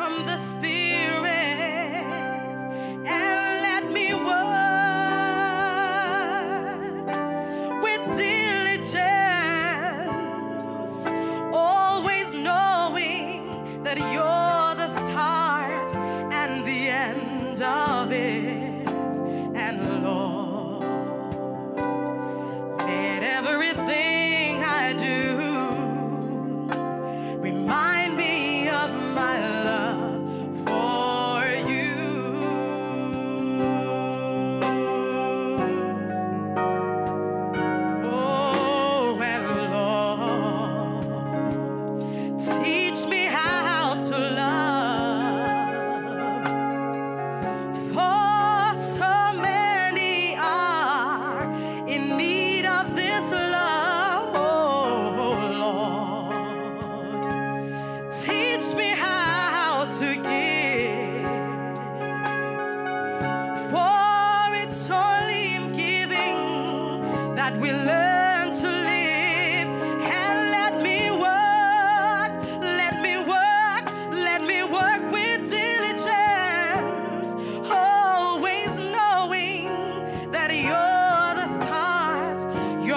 From the Spirit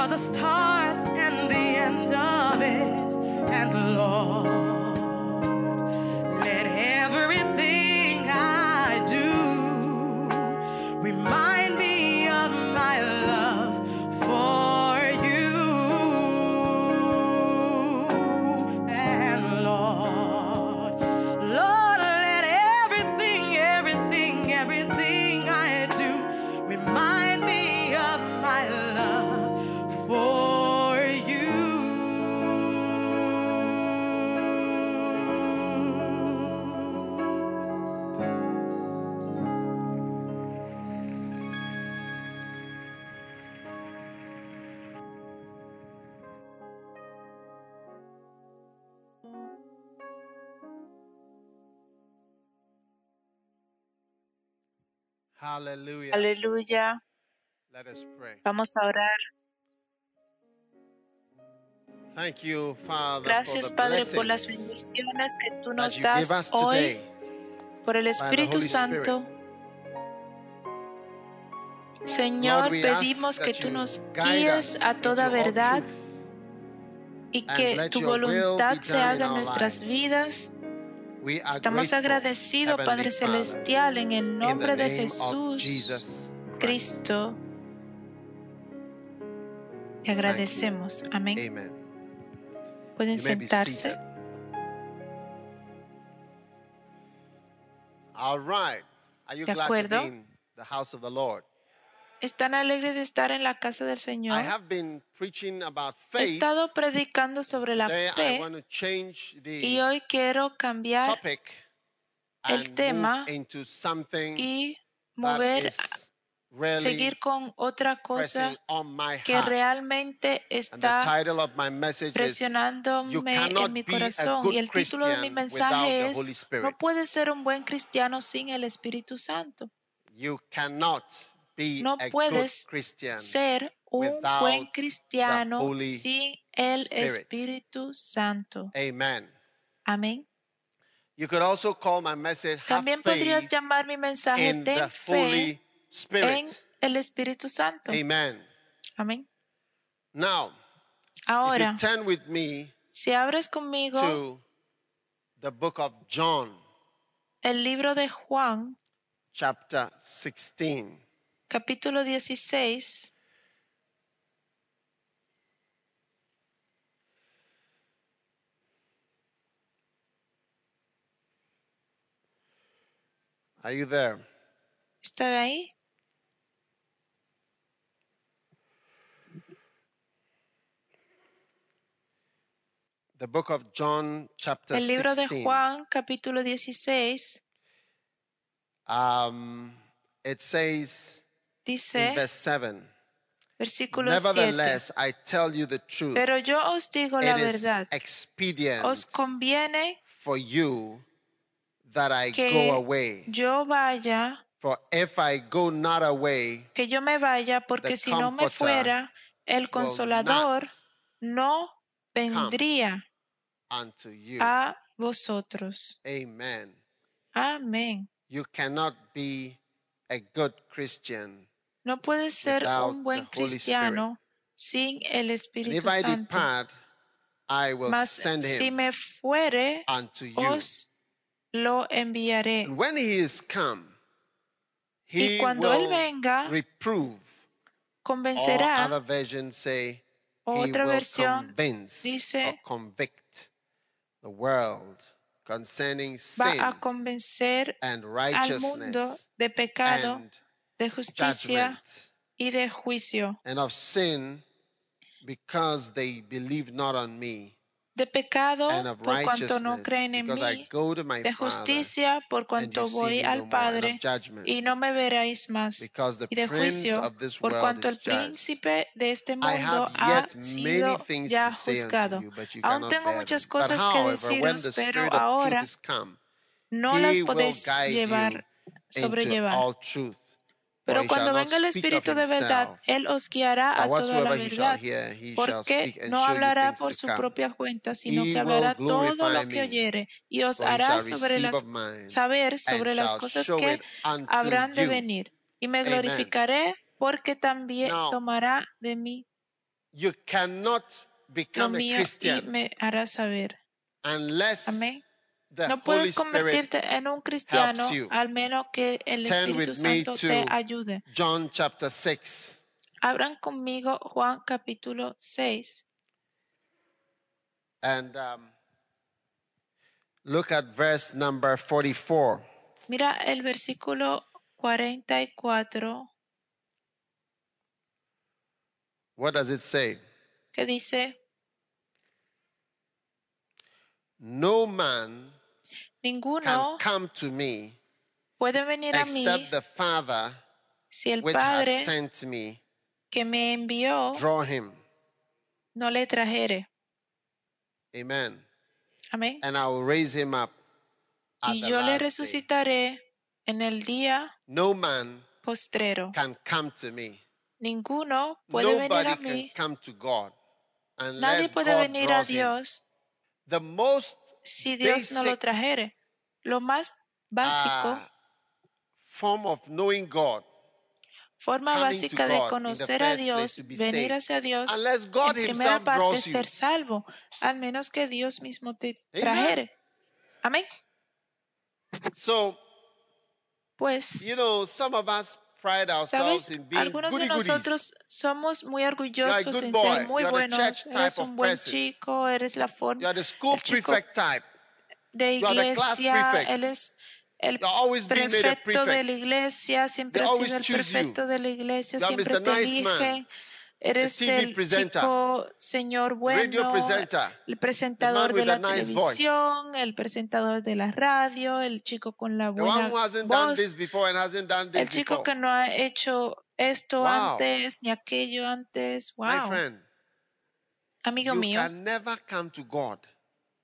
the start and the end of it. And Lord, Aleluya. Let us pray. Vamos a orar. Thank you, Father, Gracias, for the Padre, por las bendiciones que tú nos das hoy por el Espíritu Spirit. Santo. Señor, Lord, pedimos que tú nos guíes a toda verdad y que tu voluntad se haga en nuestras vidas. Estamos agradecidos, Padre Celestial, en el nombre de Jesús. Cristo. Te agradecemos. Amén. Pueden sentarse. De acuerdo. ¿Están alegres de estar en la casa del I Señor? have been preaching about He faith. estado predicando sobre la Today I fe want to change the y hoy quiero cambiar topic el tema into something y that mover, is really seguir con otra cosa pressing on my que realmente está title of my message is You presionándome en mi corazón. Y el título de mi mensaje es, no puedes ser un buen cristiano sin el Espíritu Santo. You cannot No puedes ser un buen cristiano sin el. Espíritu Santo. Amen. Amén. You could also call my message Have También podrías llamar mi mensaje the fe en el Espíritu Santo. Amen. Amén. Ahora, si abres conmigo to the book of John, el libro de Juan, chapter 16. Capítulo 16, Are you there? ¿está ahí? The book of John, chapter El libro de 16. Juan, capítulo 16, Um, it says dice, verse 7 versículo 7, Nevertheless, I tell you the truth. pero yo os digo la it verdad, expedient os conviene for you that I que go away. yo vaya, For if I go not away, que yo me vaya, porque si no me fuera, el Consolador no vendría unto you. a vosotros. Amen. Amén. You cannot be a good Christian. No puedes ser un buen cristiano sin el Espíritu Santo. depart, I will Mas send si me fuere, os lo enviaré. And when he is come, he Y cuando Él will venga, reprove. Or convencerá. other versions say Otra versión convince dice- or convict the world concerning va sin a convencer and al mundo de pecado, and de justicia y de juicio. And of sin because they believe not on me. De pecado por cuanto no creen en mí. De justicia por cuanto voy al Padre y no me veréis más. Y de juicio por cuanto el príncipe de este mundo ha sido ya juzgado. Aún tengo muchas cosas que deciros, pero ahora no las podéis llevar, sobrellevar. Pero cuando venga el Espíritu de verdad, Él os guiará a toda la verdad, porque no hablará por su propia cuenta, sino que hablará todo lo que oyere y os hará sobre las, saber sobre las cosas que habrán de venir. Y me glorificaré porque también tomará de mí lo mío y me hará saber. Amén. No puedes convertirte en un cristiano al menos que el Espíritu Santo te ayude. John chapter 6. Abran conmigo Juan capítulo 6 And um, look at verse number 44. Mira el versículo 44 What does it say? que dice, No man ninguno come to me puede venir a mí except the Father si el which Padre sent me que me envió draw him. no le trajere. Amen. Amén. And I will raise him up at Y the yo le day. resucitaré en el día No man postrero. can come to me. Ninguno puede venir Nobody a can mí. come to God Nadie puede God venir a draws him. Dios The most si Dios no lo trajere. Lo más básico, uh, form of knowing God, forma básica de conocer a Dios, venir hacia Dios, en primera parte ser salvo, al menos que Dios mismo te trajere. Amén. So, Pues, you know, some of us ¿sabes? Algunos de nosotros somos muy orgullosos en ser muy buenos. Eres un buen chico, eres la forma el chico de iglesia, él es el prefecto de la iglesia, siempre ha sido el prefecto de la iglesia, siempre te eligen. Eres TV el presenter, chico señor bueno, presenter, el presentador de la nice voice, televisión, el presentador de la radio, el chico con la buena voz, before and hasn't done el chico before. que no ha hecho esto Wow. antes ni aquello antes. Wow, friend, amigo mío, can never come to God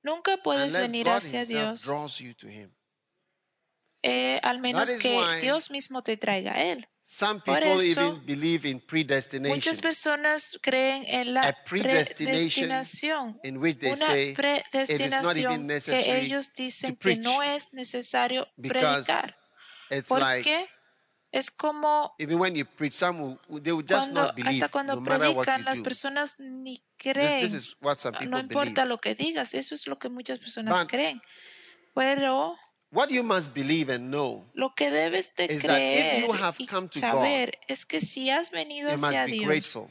nunca puedes venir God hacia Dios draws you to Him. eh, al menos que Dios mismo te traiga a Él. Some Por people eso, even believe in predestination, Muchas personas creen en la A predestination predestinación, in which they una say it is not even predestinación que necessary ellos dicen to que preach no es necesario predicar. it's ¿Por like qué? Es como even when you preach, some will, they will just cuando not believe hasta cuando no matter what predican you las do. personas ni This, creen. this is what some people No importa believe. lo que digas, eso es lo que muchas personas But- creen. Pero What you must believe and know, lo que debes de is that if creer you have y come to saber es que si has venido you hacia must be Dios, grateful.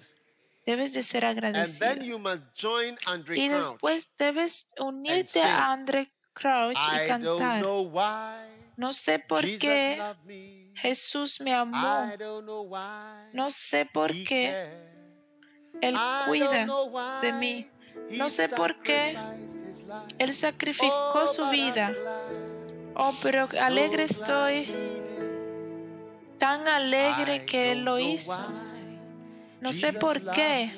debes de ser And agradecido. then you must join Andre Y Crouch. después debes unirte sing, a Andre Crouch y I don't cantar. know why No sé por Jesus qué. Jesús me amó. I don't know why No sé por qué. Él cuida de mí. No sé por qué. Él sacrificó Oh, su vida. Oh, pero alegre estoy, tan alegre que Él lo hizo. No sé por qué.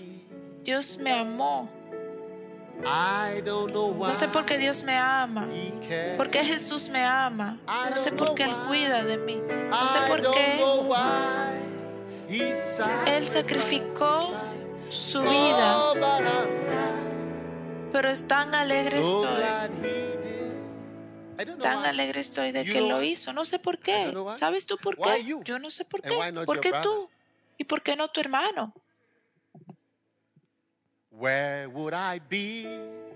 Dios me amó. No sé por qué Dios me ama. ¿Por qué Jesús me ama? No sé por qué Él cuida de mí. No sé por qué Él sacrificó su vida. Oh, Pero es tan alegre estoy. Tan alegre estoy de que lo hizo. No sé por qué. ¿Sabes tú por qué? Yo no sé por qué. ¿Por qué tú? ¿Y por qué no tu hermano?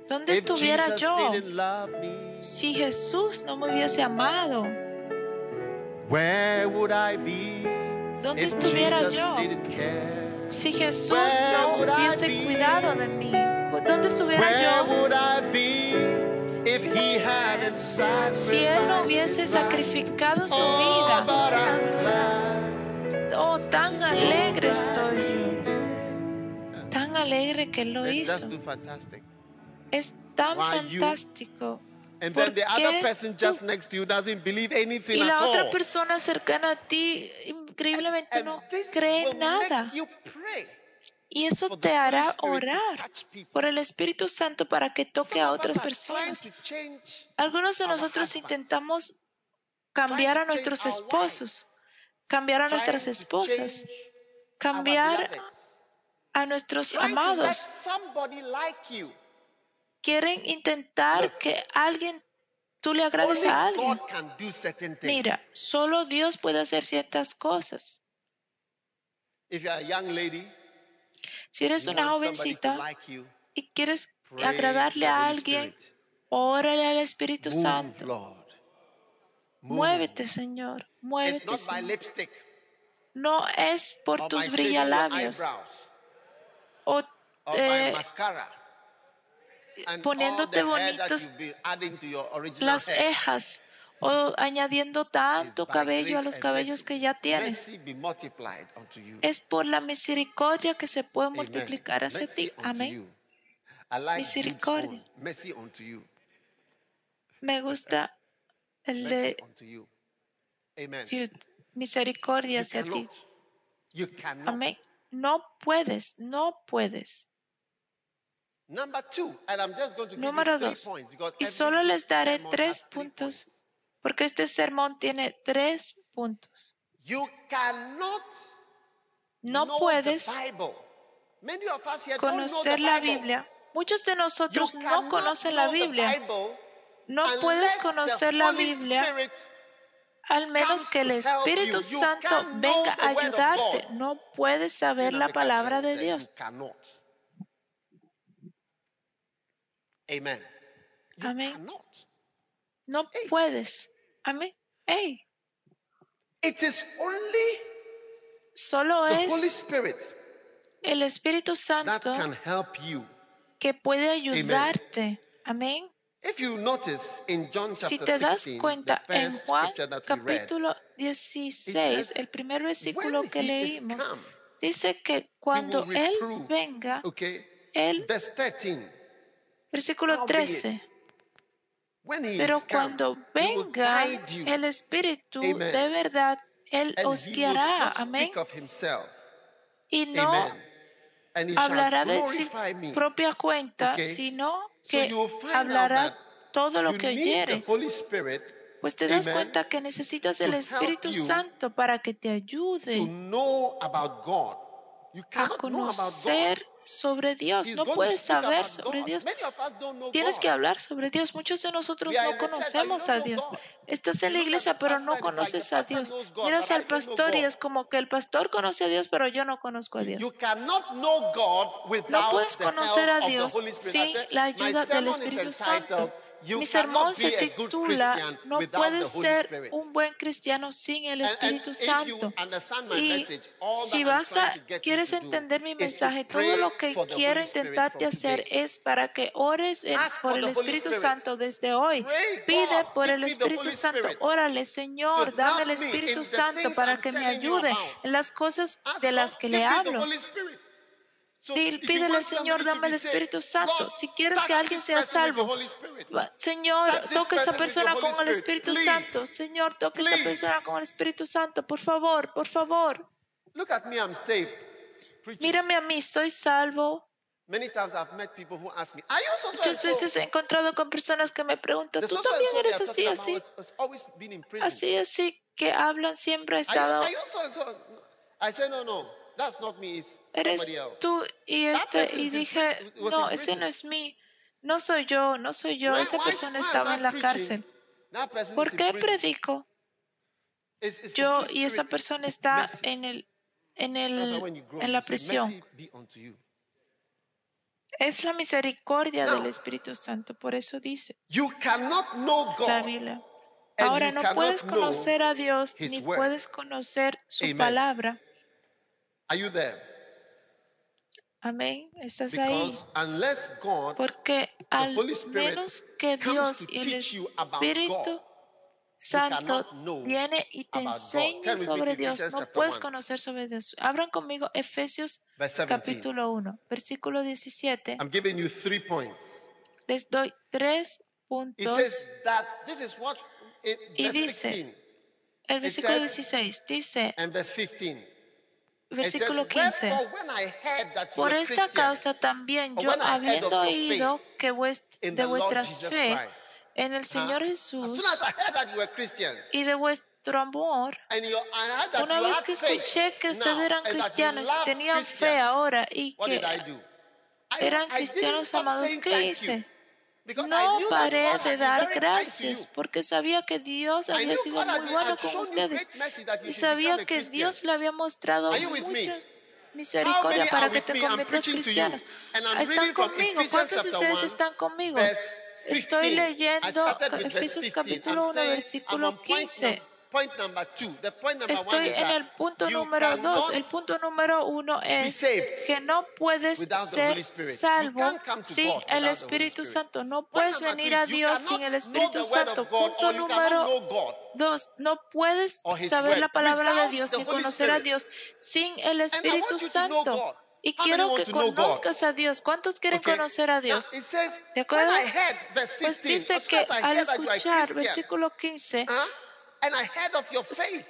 ¿Dónde estuviera yo si Jesús no me hubiese amado? Where would I be ¿Dónde estuviera yo si Jesús no hubiese cuidado de mí? ¿Dónde estuviera yo si Él no hubiese sacrificado su Oh, vida? Oh, tan alegre estoy yo. Tan alegre que Él lo hizo. Es tan fantástico. And ¿Por then the other person just next to you doesn't believe anything Y at la all. otra persona cercana a ti increíblemente And no this cree nada. Y eso te hará orar por el Espíritu Santo para que toque a otras personas. Algunos de nosotros intentamos cambiar a nuestros esposos, cambiar a nuestras esposas, cambiar a nuestros amados. Quieren intentar que alguien, tú le agrades a alguien. Mira, solo Dios puede hacer ciertas cosas. If you're a young lady, Si eres una jovencita y quieres agradarle a alguien, órale al Espíritu Santo. Muévete, Señor. Muévete, Señor. No es por or tus brillalabios o eh. And poniéndote bonitos las cejas o añadiendo tanto cabello a los cabellos que ya tienes. Es por la misericordia que se puede multiplicar hacia ti. Amén. Misericordia. Me gusta el de misericordia hacia ti. Amén. No puedes, no puedes. Número dos. Y solo les daré tres puntos. Porque este sermón tiene tres puntos. You cannot No know puedes the Bible. Many of us here don't know conocer la. Biblia. Muchos de You nosotros no conocen la Biblia. No puedes conocer la Biblia al menos que el Espíritu Santo venga a ayudarte. No puedes saber la palabra de Dios. Amén. No Hey. Puedes. Amén. Hey, It is only solo the Holy es Spirit el Espíritu that Santo can help you. que puede ayudarte. Amén. If you notice in John Si te das 16, cuenta the en Juan that capítulo 16, says, el primer versículo que leímos, dice que cuando Él venga, Okay. Él, Verse 13. versículo Howbeit, 13, When he pero cuando venga el Espíritu de verdad, Él os guiará. Amén. speak of himself. Y no hablará de su propia cuenta, sino que hablará todo lo que oyere. Pues te das cuenta que necesitas el Espíritu Santo para que te ayude a conocer sobre Dios. No puedes saber sobre. Dios. Tienes que hablar sobre Dios. Muchos de nosotros no conocemos a Dios. Estás en la iglesia, pero no conoces a Dios. Miras al pastor y es como que el pastor conoce a Dios, pero yo no conozco a Dios. No puedes conocer a Dios sin la ayuda del Espíritu Santo. Mi sermón se titula No puedes ser un buen cristiano sin el Espíritu Santo. Y si vas a, quieres entender mi mensaje, todo lo que quiero intentarte hacer es para que ores en- por el Espíritu. Santo desde hoy. Pide por el Espíritu Santo. Órale, Señor, dame el Espíritu Santo para que me ayude en las cosas de las que le hablo. Dil- Pídele, want Señor, dame el Espíritu Santo. Si quieres que alguien sea salvo, Señor, toca a esa persona con el Espíritu. Santo. Señor, toca a esa persona con el Espíritu Santo. Por favor, por favor. Mírame a mí, soy salvo. Muchas veces he encontrado con personas que me preguntan, ¿tú también eres así, así? Así, así, que hablan, siempre ha estado. I say, No, no, that's not me, it's Eres tú y este. Y dije, no, ese no es mí. No soy yo, no soy yo. Esa persona estaba en la cárcel. ¿Por qué predico? Yo y esa persona está en el en el en la prisión. Es la misericordia del Espíritu Santo, por eso dice You cannot know la. Biblia. Ahora no puedes conocer a Dios ni puedes conocer su palabra. Are you there? Amén. Estás ahí. Because unless God Porque al Holy Spirit menos que Dios y el teach you about Espíritu Santo viene y te enseña sobre Dios, no puedes 1. conocer sobre Dios. Abran conmigo Efesios verse 17. capítulo 1, versículo 17. I'm giving you three points. Les doy tres puntos. says that this is what it, Y dice, 16 El versículo says- 16 dice, and verse 15. It versículo says, 15. "Wherefore when I heard that you Por esta causa también yo, habiendo oído que vuest- de the Lord vuestra Jesus fe en el? Señor Jesús y de vuestro amor, una vez que escuché que ustedes eran cristianos y tenían fe ahora y que eran cristianos amados, ¿qué hice? No paré de dar gracias porque sabía que Dios había sido muy bueno con ustedes y sabía que. Dios le había mostrado Are you with me? mucha How misericordia para que te conviertas cristianos. Están conmigo. ¿Cuántos de ustedes 1, están conmigo? Estoy 15. I leyendo Efesios 15. capítulo I'm 1, saying I'm versículo on point, 15. Num- point number two. The point number one Estoy is en el punto número 2. cannot El punto número 1 es que no puedes ser salvo sin el Espíritu. Santo. No puedes venir a Dios sin el Espíritu Santo. Punto número. Dos, no puedes saber la palabra de Dios ni conocer a. Dios sin el Espíritu Santo. Y quiero que conozcas a Dios. ¿Cuántos quieren conocer a Dios? ¿De acuerdo? I heard, verse 15, Pues dice que al escuchar versículo 15,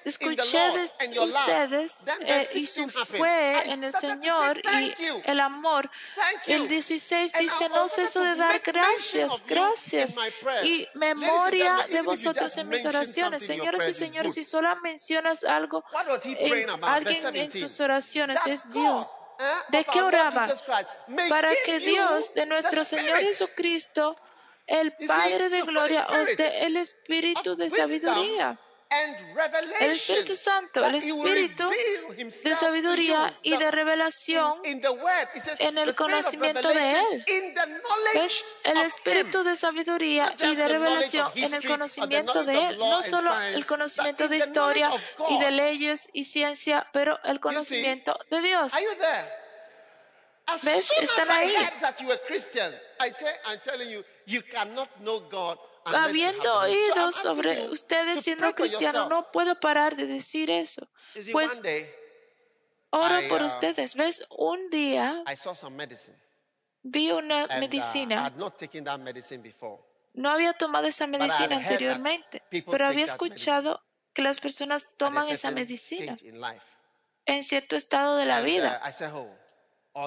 escuché ustedes eh, y su 16 happened. fe I en el Señor y el amor. El 16 And dice, no ceso de dar gracias, gracias y memoria de vosotros en mis oraciones. Señoras y señores, si solo mencionas algo, eh, alguien en 17. tus oraciones es God, Dios. eh, ¿De qué oraba? Para que Dios de nuestro Señor. Jesucristo, el Padre de gloria, os dé el espíritu de sabiduría. El Espíritu Santo, el Espíritu de sabiduría y de revelación en el conocimiento de Él. ¿Ves? El espíritu de sabiduría y de revelación en el conocimiento de Él. No solo el conocimiento de historia y de leyes y ciencia, pero el conocimiento de Dios. Are you there? As ¿Ves? Están ahí. Habiendo oído sobre ustedes siendo yourself. no puedo parar de decir eso. Pues oro I, por uh, ustedes. ¿Ves? Un día vi una uh, I medicina. No había tomado esa medicina anteriormente, pero había escuchado que las personas toman esa medicina en cierto estado de la And, vida.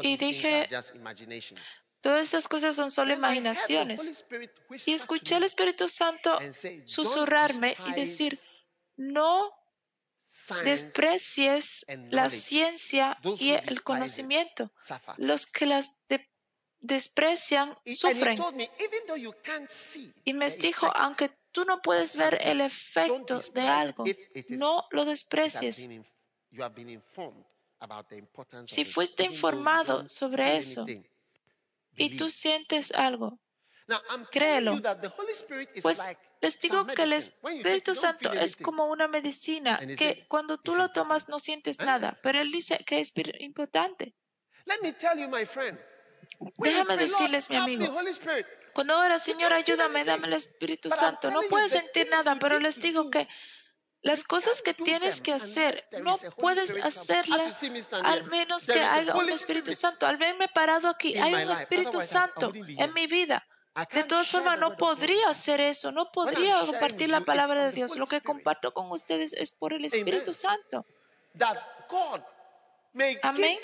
Y dije. Todas esas cosas son solo imaginaciones. Y escuché al Espíritu Santo and say, "Don't susurrarme y decir, no desprecies la ciencia y el conocimiento. suffer." Los que las de- desprecian sufren. Y me dijo, aunque tú no puedes ver el efecto de algo, no lo desprecies. Si fuiste informado sobre eso. Y tú sientes algo. Créelo. Pues les digo que el Espíritu Santo es como una medicina que cuando tú "It's lo tomas important." no sientes Ah. nada, pero él dice que es importante. Let me tell you, my friend. when you Déjame decirles, mi amigo. Cuando ahora, Señor, ayúdame, dame el Espíritu Santo. No puedes sentir nada, pero les digo que las cosas que tienes que hacer there no puedes. As hacerlas al menos que haya un Espíritu Santo. Al verme parado aquí, hay un. Espíritu Santo en mi vida. De todas formas, no podría hacer eso, no podría compartir la palabra de Dios. Lo que comparto con ustedes es por el Espíritu. Santo. Amén.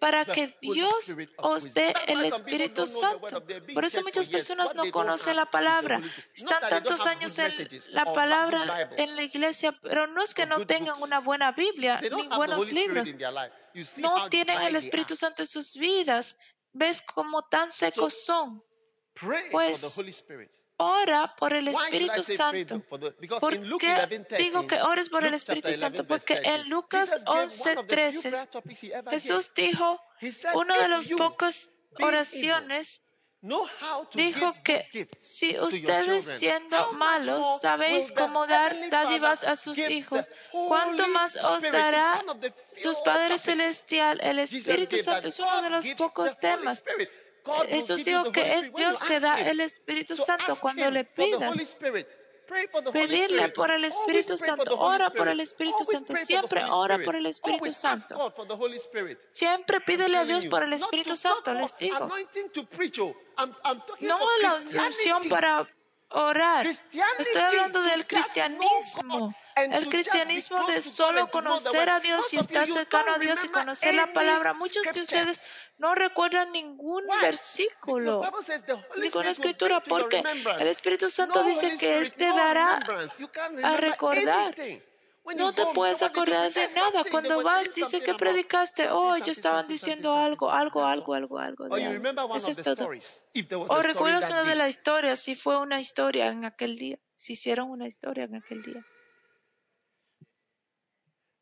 Para que Dios os dé el Espíritu Santo. Por eso muchas personas no conocen la palabra. Están tantos años en la palabra en la iglesia, pero no es que no tengan una buena Biblia ni buenos libros. No tienen el Espíritu. Santo en sus vidas. ¿Ves cómo tan secos son? Pues, Ora por el Espíritu Santo. ¿Por qué 11, digo que ores por el Espíritu Santo? 11, verse Porque 13, en Lucas Jesus gave one of the few 11:13 prayer topics he ever gave. Jesús dijo, una de "If las you, pocas being oraciones, dijo que si ustedes siendo malos sabéis cómo dar dádivas a sus hijos, ¿cuánto más os Spirit?" dará sus Padre topics. Celestial? El Espíritu Santo es uno de los pocos temas. Dijo the Holy que es Dios que da el Espíritu Santo cuando le pidas. Pedirle por el Espíritu Santo. Ora por el. Espíritu Santo. Siempre ora por el Espíritu Santo. Siempre pídele a Dios por el Espíritu to- Santo, les digo. oh. No la unción para orar. Estoy hablando del cristianismo. El cristianismo de solo conocer a Dios y estar cercano a Dios y conocer la palabra. Muchos de ustedes no recuerdan ningún the versículo, ninguna escritura, porque el Espíritu Santo dice que Él te dará a recordar. No te puedes acordar de nada. Cuando vas, dice que predicaste. Oh, ellos estaban diciendo algo, algo, algo, algo, algo. Algo. Eso es todo. O recuerdas una de las historias, si fue una historia en aquel día, si hicieron una historia en aquel día.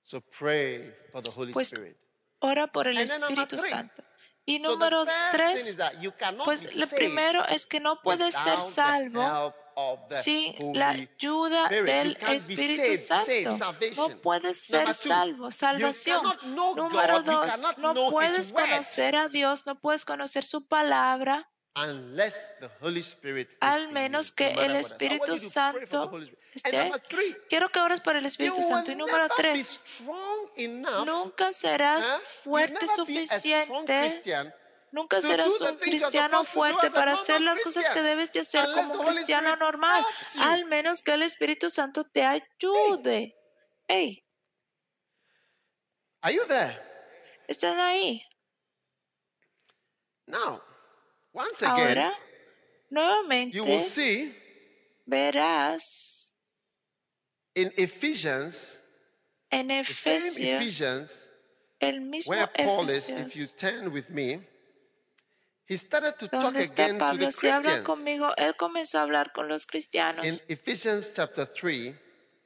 So pray for the Holy Pues Spirit. ora por el Espíritu. Santo. Y número tres, pues lo primero es que no puedes ser salvo sin la ayuda del Espíritu Santo. No puedes ser salvo, salvación. Número dos, no puedes conocer a Dios, no puedes conocer su palabra, unless the Holy Spirit is al menos que no el Espíritu Santo esté. Quiero que ores por el Espíritu Santo. Y número tres, nunca serás fuerte suficiente Nunca serás un cristiano fuerte para hacer las cosas que debes de hacer como un cristiano normal, al menos que el Espíritu Santo te ayude. Hey, Are you there? están ahí. Now, once again, Ahora, you will nuevamente see verás in Ephesians, en the same Efesios, Ephesians, el mismo where Paul is, if you turn with me, he started to talk again to Pablo, the si hablan Christians. conmigo, él comenzó a hablar con los In cristianos. Ephesians chapter 3,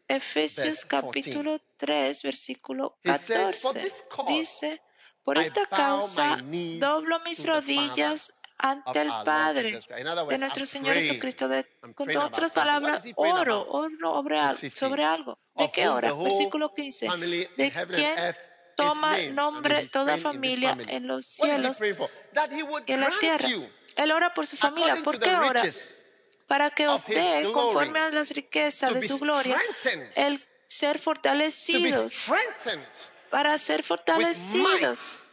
Efesios verse 14. capítulo 3, versículo He says, "For 14. this cause Dice, por esta causa doblo mis to the rodillas ante el Padre de nuestro Señor. Jesucristo. De, con otras palabras, oro, oro sobre algo, 15. sobre algo. ¿De qué hora? Versículo 15. family in De is toma nombre toda familia en los cielos y en la tierra. Él ora por su familia. ¿Por qué ora? Para que glory, conforme a las riquezas de su gloria, el ser fortalecidos, para ser fortalecidos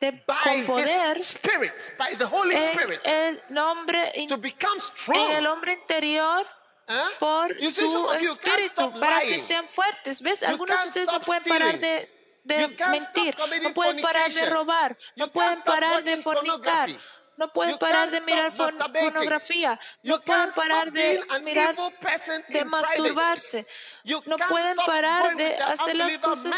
de, by con poder his spirit, by the Holy en Spirit, el nombre in- to become en el hombre interior Huh? por You su espíritu para que sean fuertes. ¿Ves? Algunos de ustedes no pueden parar de, de mentir, no pueden parar de robar, no pueden parar de fornicar. No pueden parar de mirar pornografía. No pueden parar de mirar, de masturbarse. No pueden parar de hacer las cosas.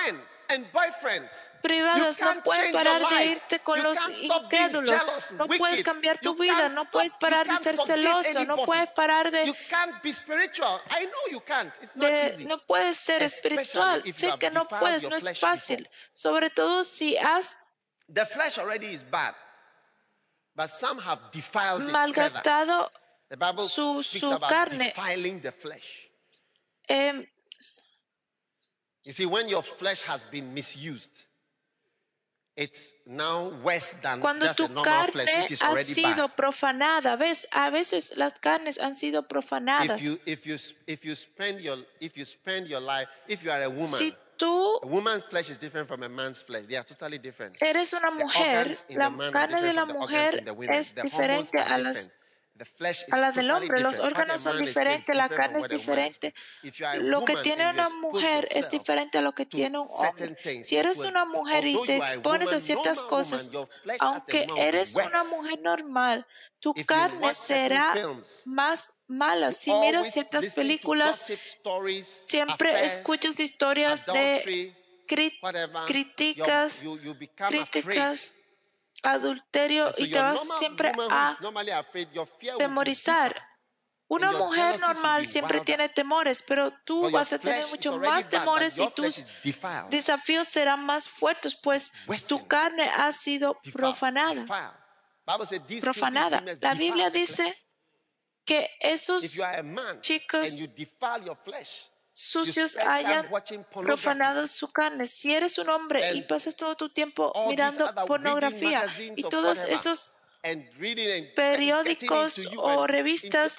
Privadas. No your parar de irte con You los incrédulos. No puedes cambiar tu vida. No puedes parar de ser celoso. No puedes parar de You can't be spiritual. I know you can't. It's not de- easy. no puedes ser espiritual. Sé que no puedes, no es fácil. Sobre todo si has The flesh already is bad, but some have defiled it malgastado su- su carne. the flesh. em, You see, when your flesh has been misused, it's now worse than cuando just a tu normal flesh, carne which is ha already sido bad. profanada. ¿Ves? A veces las carnes han sido profanadas. If you if you if you spend your if you spend your life, if you are a woman, Si tú a woman's flesh is different from a man's flesh. They are totally different. eres una mujer, la carne de la mujer es diferente a las a la del hombre. Los órganos son diferentes, la carne es diferente. Lo que tiene una mujer es diferente a lo que tiene un hombre. Si eres una mujer y te expones a ciertas cosas, aunque eres una mujer normal, tu carne será más mala. Si miras ciertas películas, siempre escuchas historias de críticas, críticas, adulterio y te vas siempre a temorizar. Una mujer normal siempre tiene temores, pero tú vas a tener mucho más temores y tus desafíos serán más fuertes, pues tu carne ha sido profanada. defiled. Bible said, "These filthy Profanada. La Biblia the flesh." dice que esos chicos sucios hayan profanado su carne. Si eres un hombre y pasas todo tu tiempo mirando pornografía y todos esos periódicos o revistas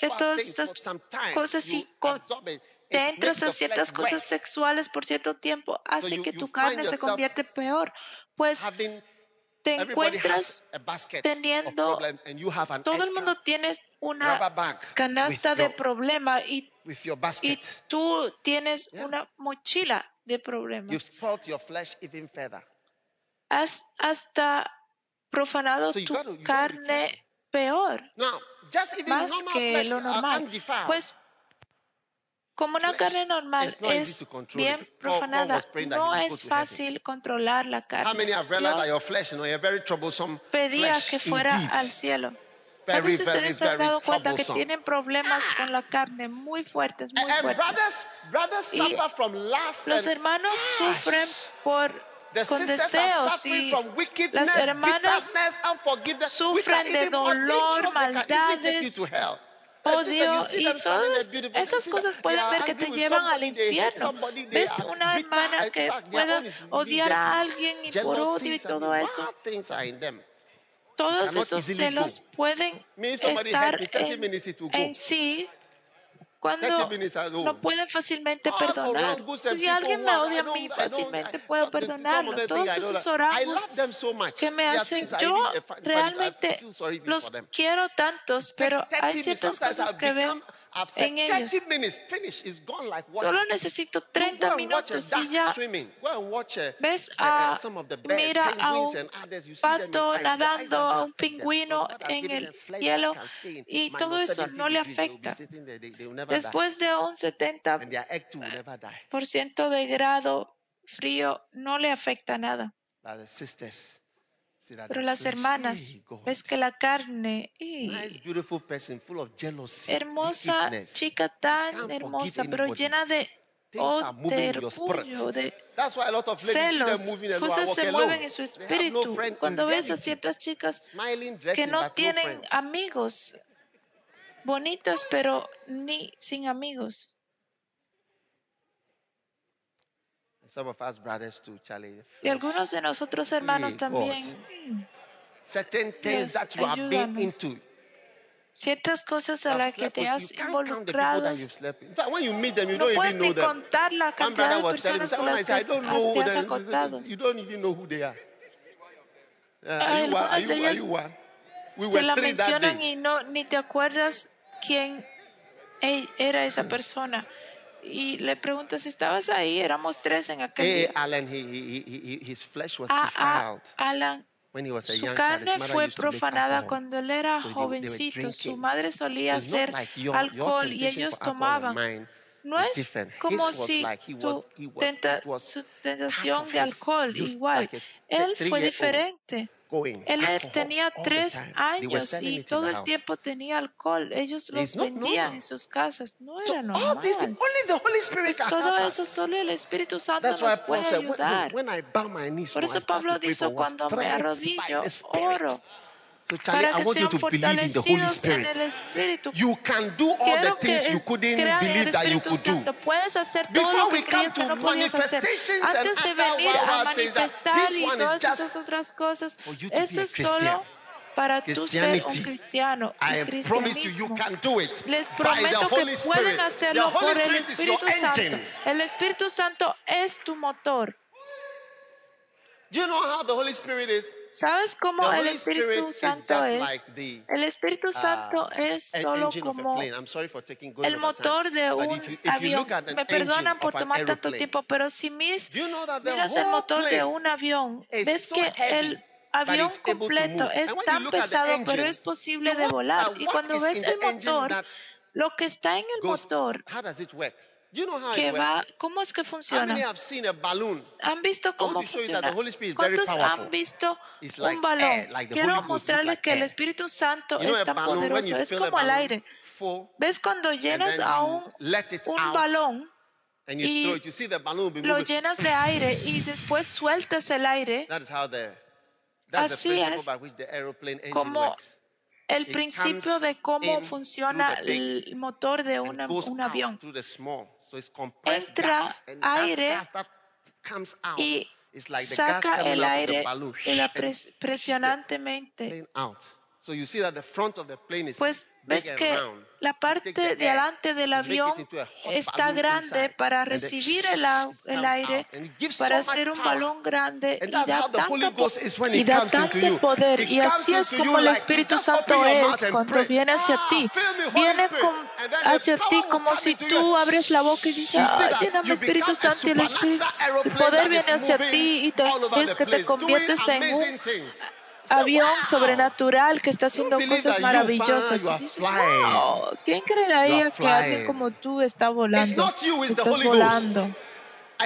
de todas estas cosas y te entras a ciertas cosas sexuales por cierto tiempo, hace que tu carne se convierte peor, pues te encuentras teniendo- todo el mundo rubber una canasta de your, problema y, y tú tienes una mochila de problemas. You've spoiled your flesh even further. Has hasta profanado tu carne peor, más normal que lo are normal. Pues como una carne normal es bien profanada, no es fácil controlar la carne. Dios pedía que fuera al cielo. Very, ¿Cuántos de very, ustedes se han dado cuenta que tienen problemas con la carne muy fuertes, muy fuertes? Y Los hermanos sufren por con deseos y las hermanas sufren de dolor, maldades, to hell. And sister, you odio see y beautiful, esas cosas pueden ver que te llevan al infierno. Ves una hermana que pueda odiar a alguien y por odio y todo eso. Todos esos celos pueden estar hurt me, 30 en, sí 30 cuando no pueden fácilmente perdonar. Pues si alguien me odia a mí, fácilmente puedo perdonarlo. Todos esos much. que me hacen, yo realmente los quiero tantos, pero Takes 30 hay ciertas cosas que veo en ellos. 30 minutes, finish, it's gone like water. Solo necesito Go 30 and watch a minutos y ya ves a birds, mira a un pato nadando, a un pingüino en el hielo y todo eso 70 no le afecta. Después de un 70% And their egg too will never die. de grado frío no le afecta nada. Pero las hermanas, ves que la carne, jealousy, hermosa, chica tan hermosa, pero llena de orgullo, de celos, cosas walk se mueven en su espíritu. Cuando ves a ciertas chicas que no tienen amigos, bonitas, pero ni sin amigos. Some of us brothers too, Charlie. Y algunos de nosotros hermanos también. Certain things Dios, that you have been ayúdanos. into. Ciertas cosas a las que te has involucrado. No puedes ni contar la cantidad de personas con las que te has they acostado. You don't even know who they are. Hay are, you one? Are, algunas de ellas Te la mencionan y no ni te acuerdas quién e- era esa persona y le pregunto si estabas ahí. Éramos tres en aquel hey, día. Alan, he, he, he, his flesh was ah, ah Alan, When he was a su young carne fue profanada cuando él era so jovencito. They su madre solía It's hacer like your, alcohol your y ellos tomaban. No es como si like tu tenta, su tentación de alcohol igual. Like a, él fue diferente. Él tenía tres años y todo el tiempo tenía alcohol. Ellos lo vendían en sus casas. No era normal. Pues todo eso solo el Espíritu Santo nos puede ayudar. Por eso Pablo dice, cuando me arrodillo, oro para que sean fortalecidos en el Espíritu. Quiero que el Espíritu Santo. Puedes hacer todo lo que no podías hacer. Antes de venir a manifestar y todas esas otras cosas, eso es solo para tú ser un cristiano. El cristianismo. Les prometo que pueden hacerlo por el Espíritu Santo. El Espíritu Santo es tu motor. Do you know how the Holy Spirit is? ¿Sabes cómo el Espíritu Santo es? El Espíritu Santo es solo como el motor de un avión. Me perdonan por tomar tanto tiempo, pero si miras el motor de un avión, ves que el avión completo es tan pesado, pero es posible de volar. Y cuando ves el motor, lo que está en el motor, va, ¿cómo es que funciona? ¿Han visto cómo funciona? ¿Cuántos han visto un balón? Quiero mostrarles que el Espíritu Santo es tan poderoso, es como el aire. ¿Ves cuando llenas a un, un balón? Y lo llenas de aire y después sueltas el aire. Así es como el principio de cómo funciona el motor de un avión entra aire y saca el aire impresionantemente pues ves que la parte de adelante del avión está grande para recibir el, el aire, para hacer un balón grande y da tanto, y da tanto poder. Y así es como el Espíritu Santo es cuando viene hacia ti. Viene con, hacia ti como si tú abres la boca y dices, ah, lléname Espíritu Santo. Y el, Espíritu, el poder viene hacia ti y te, ves que te conviertes en un avión sobrenatural que está haciendo cosas maravillosas. Dices, wow, ¿quién creería que alguien como tú está volando? Estás volando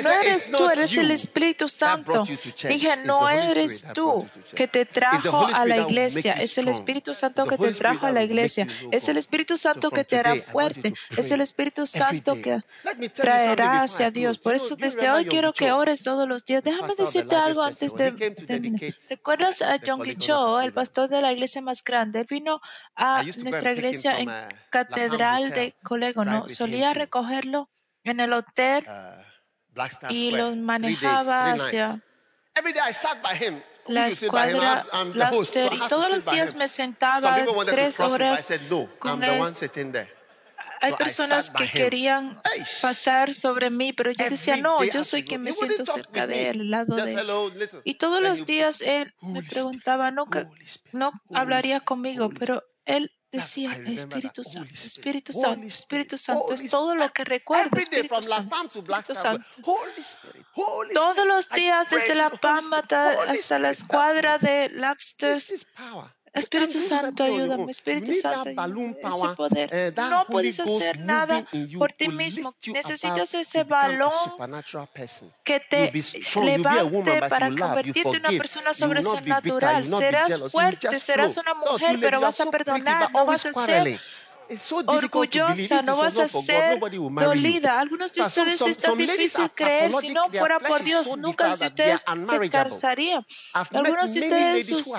no eres tú, eres el Espíritu Santo. Dije, no eres tú que te trajo a la iglesia, es el Espíritu Santo que te trajo a la iglesia, es el Espíritu Santo que te hará fuerte, es el Espíritu Santo que traerá hacia Dios. Por eso desde hoy quiero que ores todos los días. Déjame decirte algo antes de... de ¿Recuerdas a John Cho, el pastor de la iglesia más grande? Él vino a nuestra iglesia en Catedral de Colegono. Solía recogerlo en el hotel y los manejaba hacia la escuadra Blaster y todos los días me sentaba tres horas con él. Hay personas que querían pasar sobre mí, pero yo decía, no, yo soy quien me siento cerca de él, al lado de él. Y todos los días él me preguntaba, no, no hablaría conmigo, pero él decían, Espíritu Santo, Espíritu Santo, Espíritu Santo, es todo lo que recuerdo, Espíritu Santo, Todos los días desde la Palma hasta la escuadra de Lobsters, Espíritu Santo, ayúdame. Espíritu Santo, ese poder. No puedes hacer nada por ti mismo. Necesitas ese balón que te levante para convertirte en una persona sobrenatural. Serás fuerte, serás una mujer, pero vas a perdonar, no vas a ser orgullosa, no vas a ser dolida. Algunos de ustedes están difícil creer, si no fuera por Dios, nunca ustedes se casarían. Algunos de ustedes, sus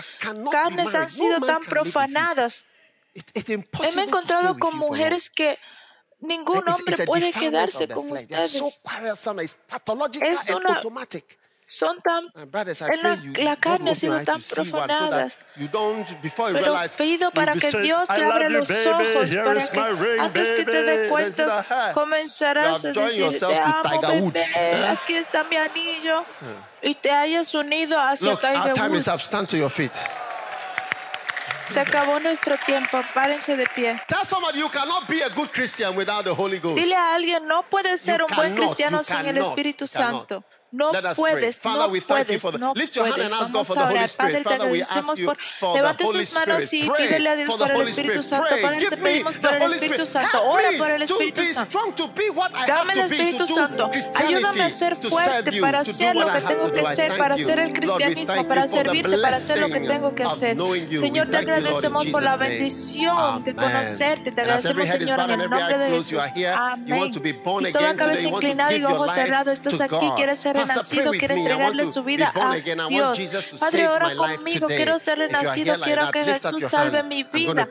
carnes han sido tan profanadas. He encontrado con mujeres que ningún hombre puede quedarse con ustedes. Es una joined decir yourself te to amo Tiger bebé Woods." aquí está mi anillo y te hayas unido hacia Look, our Tiger time is up. Woods Stand to your feet. se acabó nuestro tiempo párense de pie Tell somebody you cannot be a good Christian without the Holy Ghost. dile a alguien no puedes ser un buen cristiano sin el no puedes, no puedes, no puedes. Vamos a orar. Padre, te agradecemos por... Levante sus manos y pídele a Dios por el Espíritu Santo. Padre, te pedimos por el Espíritu Santo. Ora por el Espíritu Santo. Dame el Espíritu Santo. Ayúdame a ser fuerte para hacer lo que tengo que ser, para hacer el cristianismo, para servirte, para hacer lo que tengo que hacer. Señor, te agradecemos por la bendición de conocerte. Te agradecemos, Señor, en el nombre de Jesús. Amén. Y toda cabeza inclinada y ojos cerrados, estás aquí, quieres ser renacido quiere entregarle su vida a Dios. Padre, ora conmigo, quiero ser renacido, quiero que Jesús salve mi vida.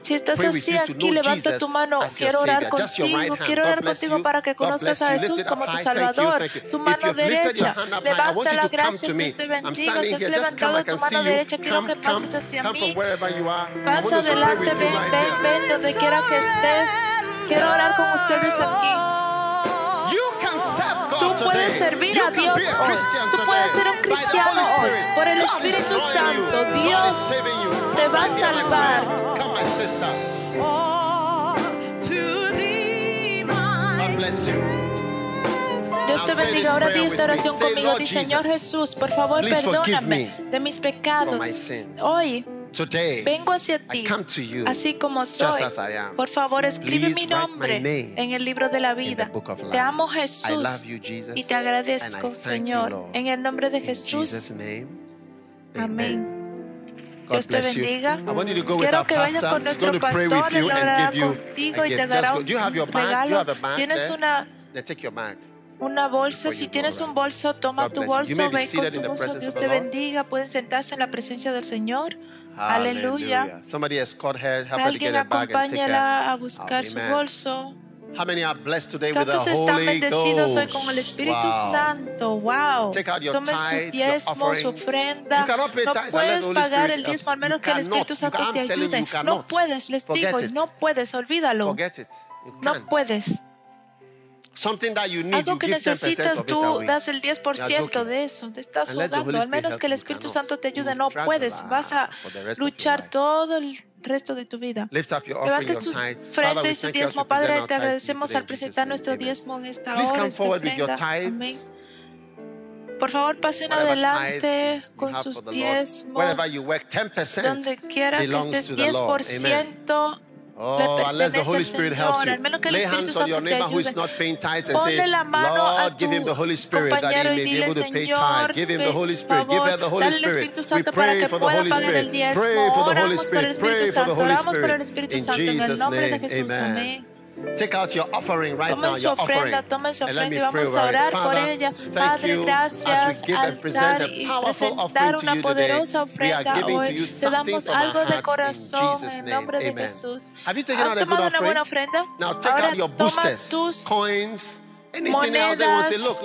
Si estás así aquí, levanta tu mano, quiero orar contigo, quiero orar contigo para que conozcas a Jesús como tu Salvador, tu mano derecha. Levántala, gracias, Dios te bendiga. Si has levantado tu mano derecha, quiero que pases hacia mí. Pasa adelante, ven, ven, ven, donde quiera que estés. Quiero orar con ustedes aquí. Tú puedes servir a Dios hoy. Tú puedes ser un cristiano hoy. Por el Espíritu Santo, Dios te va a salvar. Dios te bendiga. Ahora di esta oración conmigo. Di, Señor Jesús, por favor, perdóname de mis pecados. Hoy vengo hacia ti, así como soy. Por favor, escribe mi nombre en el libro de la vida. Te amo Jesús y te agradezco, Señor, en el nombre de Jesús. Amén. Dios te bendiga. Quiero que vayas con nuestro pastor, él orará contigo y te dará un regalo. Tienes una una bolsa. Si tienes un bolso, toma tu bolso, ve con tu bolso. Dios te bendiga. Pueden sentarse en la presencia del Señor. Aleluya. Alguien acompáñala a buscar su bolso. How many are blessed today ¿Cuántos with the están bendecidos Ghost? hoy con el Espíritu wow. Santo? Wow. Take out your Tome su diezmo, su ofrenda. No puedes pagar el diezmo al menos que el Espíritu Santo te ayude. No puedes, les digo, no puedes, olvídalo. No puedes. Algo que necesitas tú das el 10% de eso, te estás jugando, al menos que el Espíritu Santo te ayude, no puedes, vas a luchar todo el resto de tu vida. Levante su frente y su diezmo, Padre, te agradecemos al presentar nuestro diezmo en esta hora, esta. Amén. Por favor, pasen adelante con sus diezmos. Donde quiera que estés, 10% Oh, unless the Holy Spirit helps you. Lay hands on your neighbor who is not paying tithes and say, Lord, give him the Holy Spirit that he may be able to pay tithes. Give him the Holy Spirit. Give her the Holy Spirit. We pray for the Holy Spirit. Pray for the Holy Spirit. Pray for the Holy Spirit. In Jesus' name, amen. Take out your offering right now. Your offering. Let tomen now, su your thank you. As we give and present a orar Father, por ella. Padre, gracias al dar y presentar una poderosa Have you taken out a good offering? Now take out your ¿Has coins, anything else. ofrenda? Ahora toma tus monedas.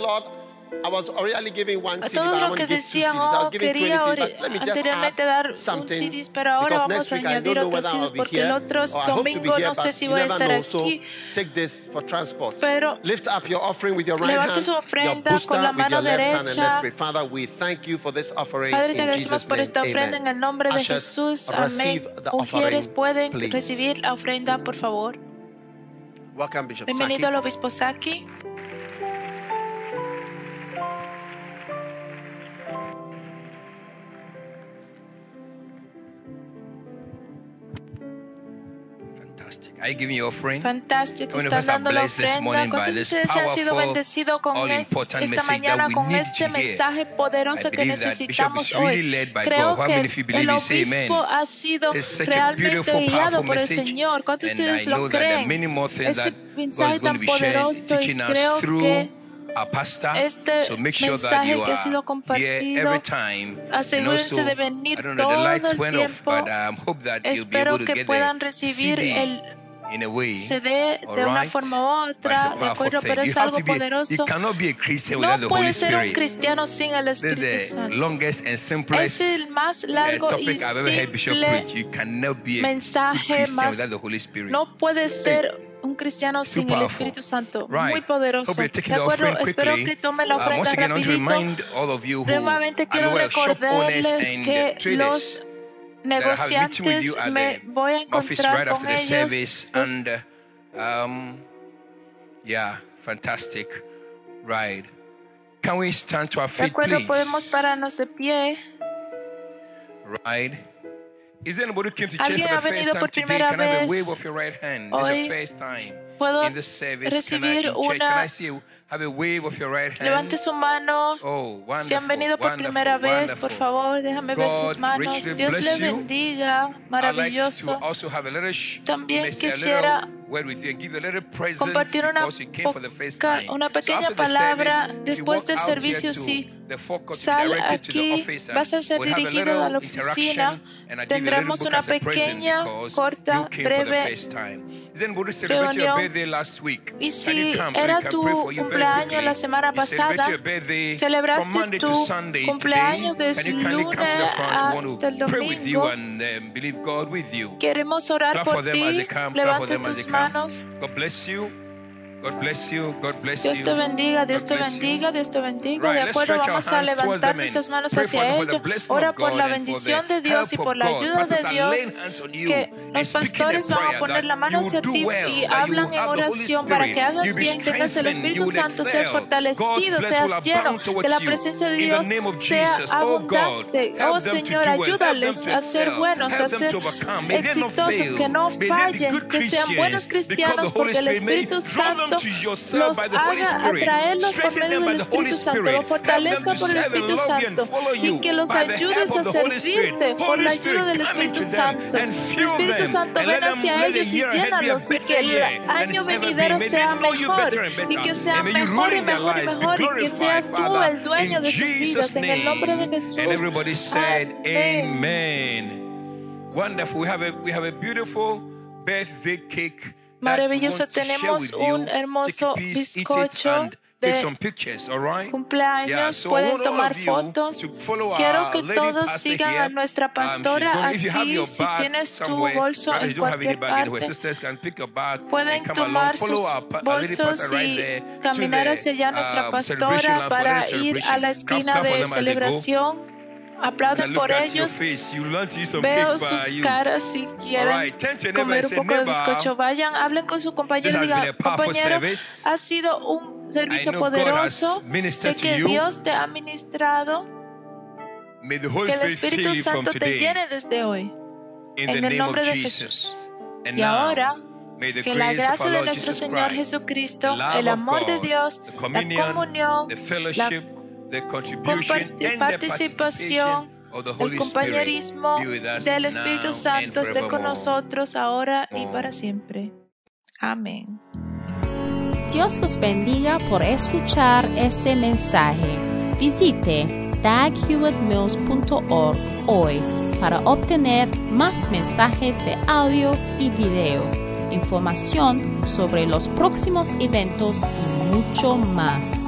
a todos los que decían, oh, quería anteriormente dar un CDs, pero ahora vamos a añadir otros CDs porque el otro domingo no sé si voy a estar aquí. Pero levante su ofrenda con la mano derecha. Padre, te agradecemos por esta ofrenda en el nombre de Jesús. Amén. Mujeres pueden recibir la ofrenda, por favor. Bienvenido al obispo Saki. Fantástico, estás dando la ofrenda. ¿Cuántos ustedes han sido bendecidos con esta mañana con este mensaje poderoso que necesitamos hoy? Creo que el obispo ha sido realmente guiado por el Señor. ¿Cuántos ustedes lo creen? Ese mensaje tan poderoso y creo que este so make sure mensaje que ha sido compartido, asegúrense also, de venir know, todo el tiempo. Off, but, um, Espero que puedan recibir CD. el way, se dé de una forma u otra, de acuerdo, pero es algo poderoso. no puede ser un cristiano sin el Espíritu Santo. Es el más largo y simple mensaje más. No puede ser un cristiano sin el Espíritu Santo. Muy poderoso. De acuerdo, espero que tomen la ofrenda rapidito. Nuevamente quiero recordarles que los negociantes me voy a encontrar right con ellos. And, um, yeah, fantastic ride. Can we stand to our feet, de acuerdo, please? podemos pararnos de pie. Right. Is there anybody who came to church for the first time today? Can I have a wave of your right hand? This is your first time in the service. Can I, in? Can I see you? Levante su mano. Oh, Si han venido por primera vez, por favor, déjame ver God sus manos. Dios bless le you. bendiga. Like Maravilloso. sh- También quisiera Compartir una, poca- una So pequeña the palabra service, después del servicio. Si sal aquí, vas a ser we'll dirigido a la oficina. Tendremos una pequeña, corta, breve reunión. birthday last week? Y si era tu cumpleaños la semana pasada, celebraste tu cumpleaños desde lunes hasta el domingo. and um, believe God with you. Queremos orar por ti. Levanta tus manos. God bless you. God bless you. God bless Dios te bendiga, Dios te bendiga, Dios te bendiga. De acuerdo, vamos a levantar nuestras manos hacia ellos. Ora por la bendición de Dios y por la ayuda de Dios. Que los pastores van a poner la mano hacia ti y hablan en oración para que hagas bien, tengas el Espíritu Santo, seas fortalecido, seas lleno, que la presencia de Dios sea oh abundante. Oh Señor, ayúdales a ser buenos, a ser exitosos, que no fallen, que sean buenos cristianos, porque el Espíritu them Santo los haga atraerlos por medio del Espíritu Santo, los fortalezca por el Espíritu Santo y que los ayudes a servirte por la ayuda del Espíritu Santo. Espíritu Santo, ven hacia ellos y llénalos y que el año venidero sea mejor y que sea mejor y mejor y mejor y que seas tú el dueño de sus vidas en el nombre de. Jesús. Amén. Wonderful. We have a we have a beautiful birthday cake. Maravilloso, tenemos un hermoso bizcocho de cumpleaños, pueden tomar fotos. to follow Quiero que todos sigan a nuestra Um, pastora aquí. Si tienes tu bolso en cualquier parte, pueden tomar sus bolsos y caminar hacia allá nuestra um, pastora para ir a la esquina de celebración. Aplauden por ellos. Veo sus caras si quieren comer un poco de "Neighbor, bizcocho. Vayan, hablen con su compañero y digan, compañero, ha sido un servicio poderoso. Sé que. Dios te ha ministrado. May the Holy Que el Espíritu Santo te llene desde hoy. en el nombre de. Jesús. Y ahora, que la gracia de nuestro Señor Jesucristo, el amor de Dios, la comunión, la comparti- participación, el compañerismo del Espíritu Santo esté con nosotros ahora y para siempre. Amén. Dios los bendiga por escuchar este mensaje. Visite daghewittmills.org hoy para obtener más mensajes de audio y video, información sobre los próximos eventos y mucho más.